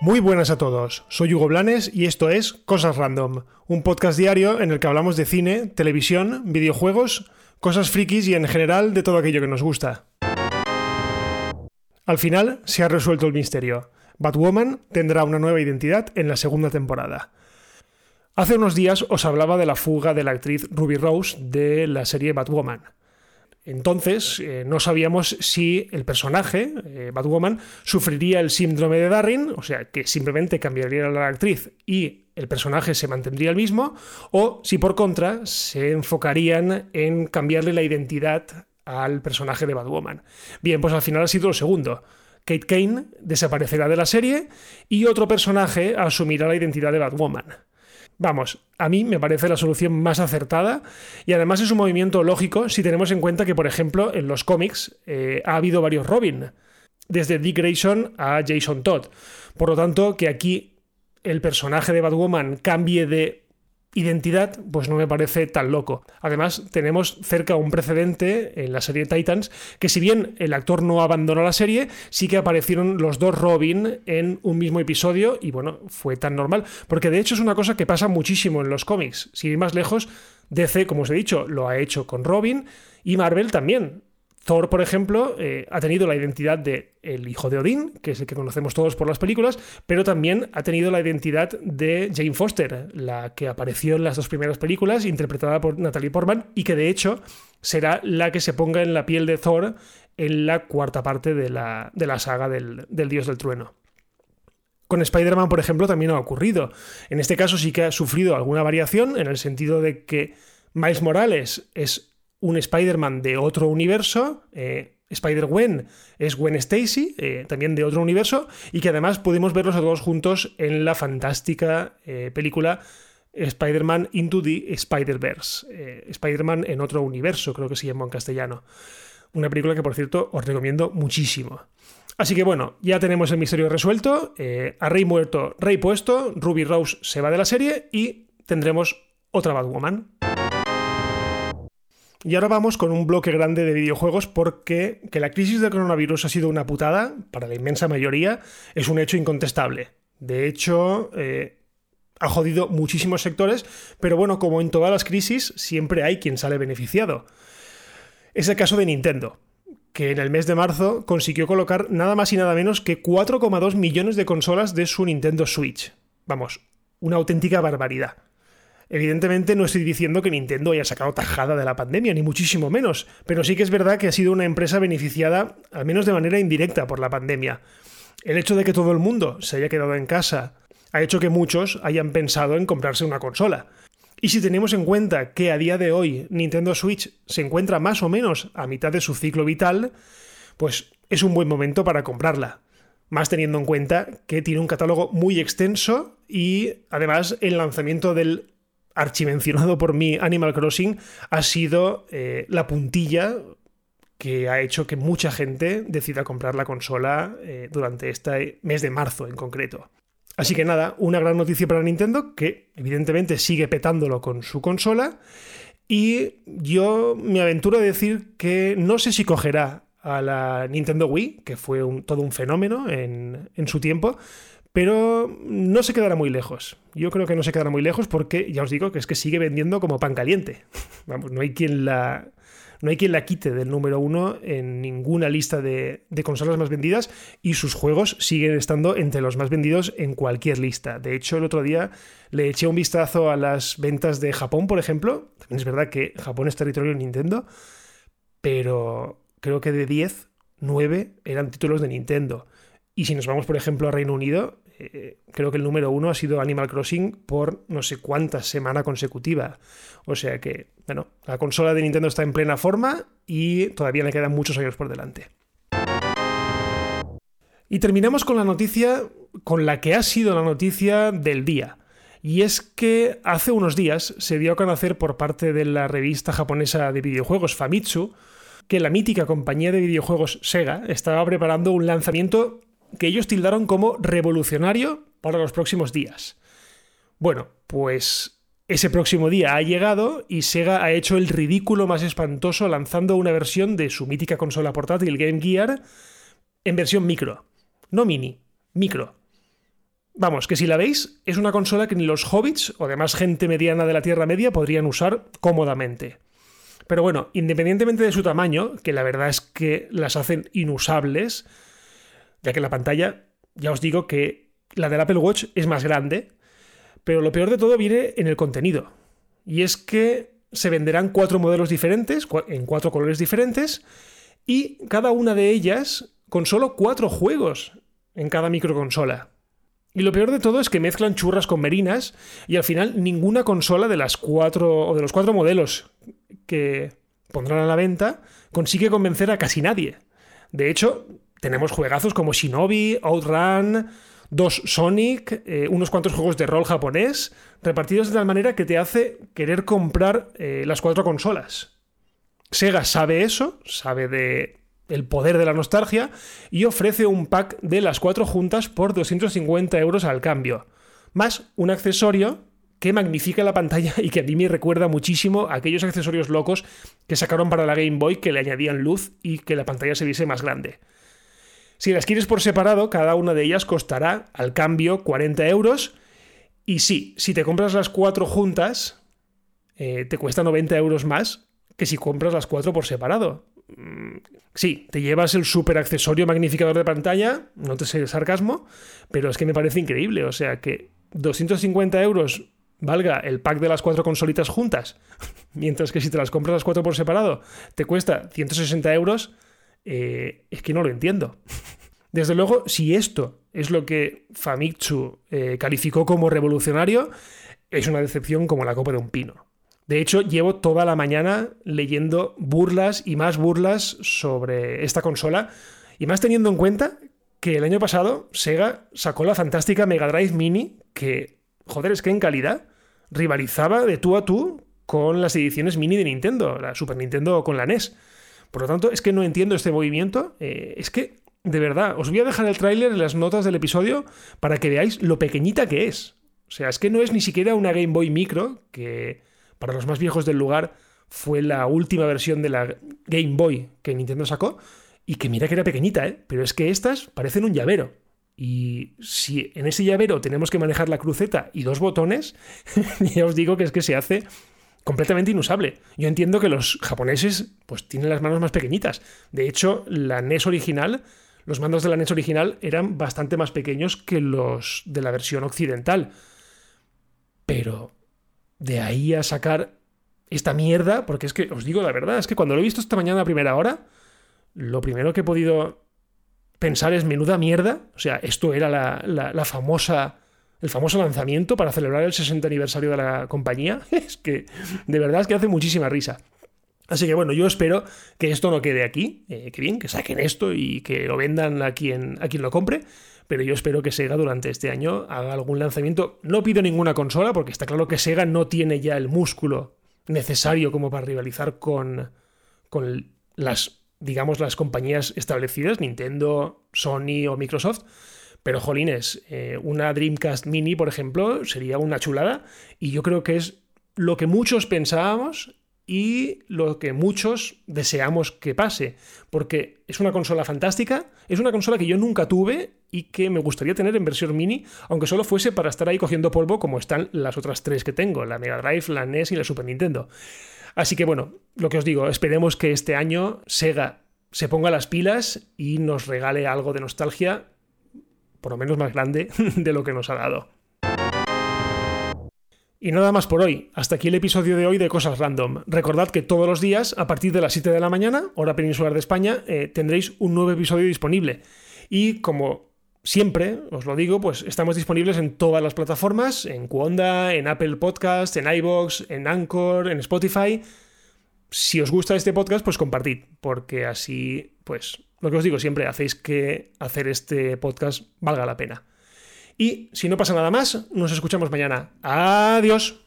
Muy buenas a todos, soy Hugo Blanes y esto es Cosas Random, un podcast diario en el que hablamos de cine, televisión, videojuegos, cosas frikis y en general de todo aquello que nos gusta. Al final se ha resuelto el misterio. Batwoman tendrá una nueva identidad en la segunda temporada. Hace unos días os hablaba de la fuga de la actriz Ruby Rose de la serie Batwoman. Entonces, eh, no sabíamos si el personaje, eh, Batwoman, sufriría el síndrome de Darwin, o sea, que simplemente cambiaría la actriz y el personaje se mantendría el mismo, o si por contra se enfocarían en cambiarle la identidad al personaje de Batwoman. Bien, pues al final ha sido lo segundo. Kate Kane desaparecerá de la serie y otro personaje asumirá la identidad de Batwoman. Vamos, a mí me parece la solución más acertada y además es un movimiento lógico si tenemos en cuenta que, por ejemplo, en los cómics eh, ha habido varios Robin, desde Dick Grayson a Jason Todd. Por lo tanto, que aquí el personaje de Batwoman cambie de identidad, pues no me parece tan loco. Además, tenemos cerca un precedente en la serie Titans, que si bien el actor no abandonó la serie, sí que aparecieron los dos Robin en un mismo episodio y bueno, fue tan normal, porque de hecho es una cosa que pasa muchísimo en los cómics. Si ir más lejos, DC, como os he dicho, lo ha hecho con Robin y Marvel también. Thor, por ejemplo, eh, ha tenido la identidad de el hijo de Odín, que es el que conocemos todos por las películas, pero también ha tenido la identidad de Jane Foster, la que apareció en las dos primeras películas, interpretada por Natalie Portman, y que de hecho será la que se ponga en la piel de Thor en la cuarta parte de la, saga del, del Dios del Trueno. Con Spider-Man, por ejemplo, también ha ocurrido. En este caso sí que ha sufrido alguna variación, en el sentido de que Miles Morales es un Spider-Man de otro universo. Eh, Spider-Gwen es Gwen Stacy, eh, también de otro universo, y que además pudimos verlos a todos juntos en la fantástica eh, película Spider-Man Into the Spider-Verse. Spider-Man en otro universo, creo que se llama en castellano. Una película que, por cierto, os recomiendo muchísimo. Así que bueno, ya tenemos el misterio resuelto. a Rey muerto, Rey puesto. Ruby Rose se va de la serie y tendremos otra Batwoman. Y ahora vamos con un bloque grande de videojuegos porque que la crisis del coronavirus ha sido una putada, para la inmensa mayoría, es un hecho incontestable. De hecho, eh, ha jodido muchísimos sectores, pero bueno, como en todas las crisis, siempre hay quien sale beneficiado. Es el caso de Nintendo, que en el mes de marzo consiguió colocar nada más y nada menos que 4,2 millones de consolas de su Nintendo Switch. Vamos, una auténtica barbaridad. Evidentemente no estoy diciendo que Nintendo haya sacado tajada de la pandemia, ni muchísimo menos, pero sí que es verdad que ha sido una empresa beneficiada, al menos de manera indirecta, por la pandemia. El hecho de que todo el mundo se haya quedado en casa ha hecho que muchos hayan pensado en comprarse una consola. Y si tenemos en cuenta que a día de hoy Nintendo Switch se encuentra más o menos a mitad de su ciclo vital, pues es un buen momento para comprarla. Más teniendo en cuenta que tiene un catálogo muy extenso y además el lanzamiento del archimencionado por mí Animal Crossing ha sido eh, la puntilla que ha hecho que mucha gente decida comprar la consola eh, durante este mes de marzo en concreto. Así que nada, una gran noticia para Nintendo, que evidentemente sigue petándolo con su consola. Y yo me aventuro a decir que no sé si cogerá a la Nintendo Wii, que fue todo un fenómeno en, en su tiempo, pero no se quedará muy lejos. Yo creo que no se quedará muy lejos porque ya os digo que es que sigue vendiendo como pan caliente. Vamos, no hay quien la, no hay quien la quite del número uno en ninguna lista de, consolas más vendidas y sus juegos siguen estando entre los más vendidos en cualquier lista. De hecho, el otro día le eché un vistazo a las ventas de Japón, por ejemplo. También es verdad que Japón es territorio de Nintendo, pero creo que de 10, 9 eran títulos de Nintendo. Y si nos vamos, por ejemplo, a Reino Unido, eh, creo que el número uno ha sido Animal Crossing por no sé cuántas semanas consecutiva. O sea que, bueno, la consola de Nintendo está en plena forma y todavía le quedan muchos años por delante. Y terminamos con la noticia con la que ha sido la noticia del día. Y es que hace unos días se dio a conocer por parte de la revista japonesa de videojuegos Famitsu que la mítica compañía de videojuegos Sega estaba preparando un lanzamiento que ellos tildaron como revolucionario para los próximos días. Bueno, pues Ese próximo día ha llegado y Sega ha hecho el ridículo más espantoso lanzando una versión de su mítica consola portátil Game Gear en versión micro. No mini, micro. Vamos, que si la veis, es una consola que ni los hobbits o demás gente mediana de la Tierra Media podrían usar cómodamente. Pero bueno, independientemente de su tamaño, que la verdad es que las hacen inusables, ya que la pantalla, ya os digo que la del Apple Watch es más grande, pero lo peor de todo viene en el contenido. Y es que se venderán cuatro modelos diferentes, en cuatro colores diferentes, y cada una de ellas con solo cuatro juegos en cada microconsola. Y lo peor de todo es que mezclan churras con merinas y al final ninguna consola de las cuatro o de los cuatro modelos que pondrán a la venta consigue convencer a casi nadie. De hecho, tenemos juegazos como Shinobi, Outrun, dos Sonic, eh, unos cuantos juegos de rol japonés, repartidos de tal manera que te hace querer comprar eh, las cuatro consolas. Sega sabe eso, sabe de el poder de la nostalgia y ofrece un pack de las cuatro juntas por 250 euros al cambio, más un accesorio que magnifica la pantalla y que a mí me recuerda muchísimo a aquellos accesorios locos que sacaron para la Game Boy que le añadían luz y que la pantalla se viese más grande. Si las quieres por separado, cada una de ellas costará al cambio 40 euros. Y sí, si te compras las cuatro juntas, eh, te cuesta 90 euros más que si compras las cuatro por separado. Mm, sí, te llevas el super accesorio magnificador de pantalla, no te sé el sarcasmo, pero es que me parece increíble. O sea que 250 euros valga el pack de las cuatro consolitas juntas, mientras que si te las compras las cuatro por separado te cuesta 160 euros eh, es que no lo entiendo. Desde luego, si esto es lo que Famitsu eh, calificó como revolucionario, es una decepción como la copa de un pino. De hecho, llevo toda la mañana leyendo burlas y más burlas sobre esta consola, y más teniendo en cuenta que el año pasado Sega sacó la fantástica Mega Drive Mini, que, joder, es que en calidad rivalizaba de tú a tú con las ediciones mini de Nintendo, la Super Nintendo con la NES. Por lo tanto, es que no entiendo este movimiento. Eh, es que, de verdad, os voy a dejar el tráiler en las notas del episodio para que veáis lo pequeñita que es. O sea, es que no es ni siquiera una Game Boy Micro, que para los más viejos del lugar fue la última versión de la Game Boy que Nintendo sacó. Y que mira que era pequeñita, ¿eh? Pero es que estas parecen un llavero. Y si en ese llavero tenemos que manejar la cruceta y dos botones, ya os digo que es que se hace completamente inusable. Yo entiendo que los japoneses pues tienen las manos más pequeñitas. De hecho, la NES original, los mandos de la NES original eran bastante más pequeños que los de la versión occidental. Pero de ahí a sacar esta mierda, porque es que os digo la verdad, es que cuando lo he visto esta mañana a primera hora, lo primero que he podido pensar es menuda mierda. O sea, esto era la, la famosa el famoso lanzamiento para celebrar el 60 aniversario de la compañía, es que de verdad es que hace muchísima risa. Así que bueno, yo espero que esto no quede aquí, eh, que bien, que saquen esto y que lo vendan a quien, a quien lo compre, pero yo espero que Sega durante este año haga algún lanzamiento. No pido ninguna consola, porque está claro que Sega no tiene ya el músculo necesario como para rivalizar con, con las, digamos, las compañías establecidas, Nintendo, Sony o Microsoft. Pero, jolines, eh, una Dreamcast Mini, por ejemplo, sería una chulada y yo creo que es lo que muchos pensábamos y lo que muchos deseamos que pase, porque es una consola fantástica, es una consola que yo nunca tuve y que me gustaría tener en versión mini, aunque solo fuese para estar ahí cogiendo polvo como están las otras tres que tengo, la Mega Drive, la NES y la Super Nintendo. Así que bueno, lo que os digo, esperemos que este año Sega se ponga las pilas y nos regale algo de nostalgia por lo menos más grande de lo que nos ha dado. Y nada más por hoy. Hasta aquí el episodio de hoy de Cosas Random. Recordad que todos los días, a partir de las 7 de la mañana, hora peninsular de España, eh, tendréis un nuevo episodio disponible. Y como siempre, os lo digo, pues estamos disponibles en todas las plataformas, en Cuonda, en Apple Podcast, en iBox, en Anchor, en Spotify. Si os gusta este podcast, pues compartid, porque así, pues lo que os digo siempre, hacéis que hacer este podcast valga la pena. Y si no pasa nada más, nos escuchamos mañana. Adiós.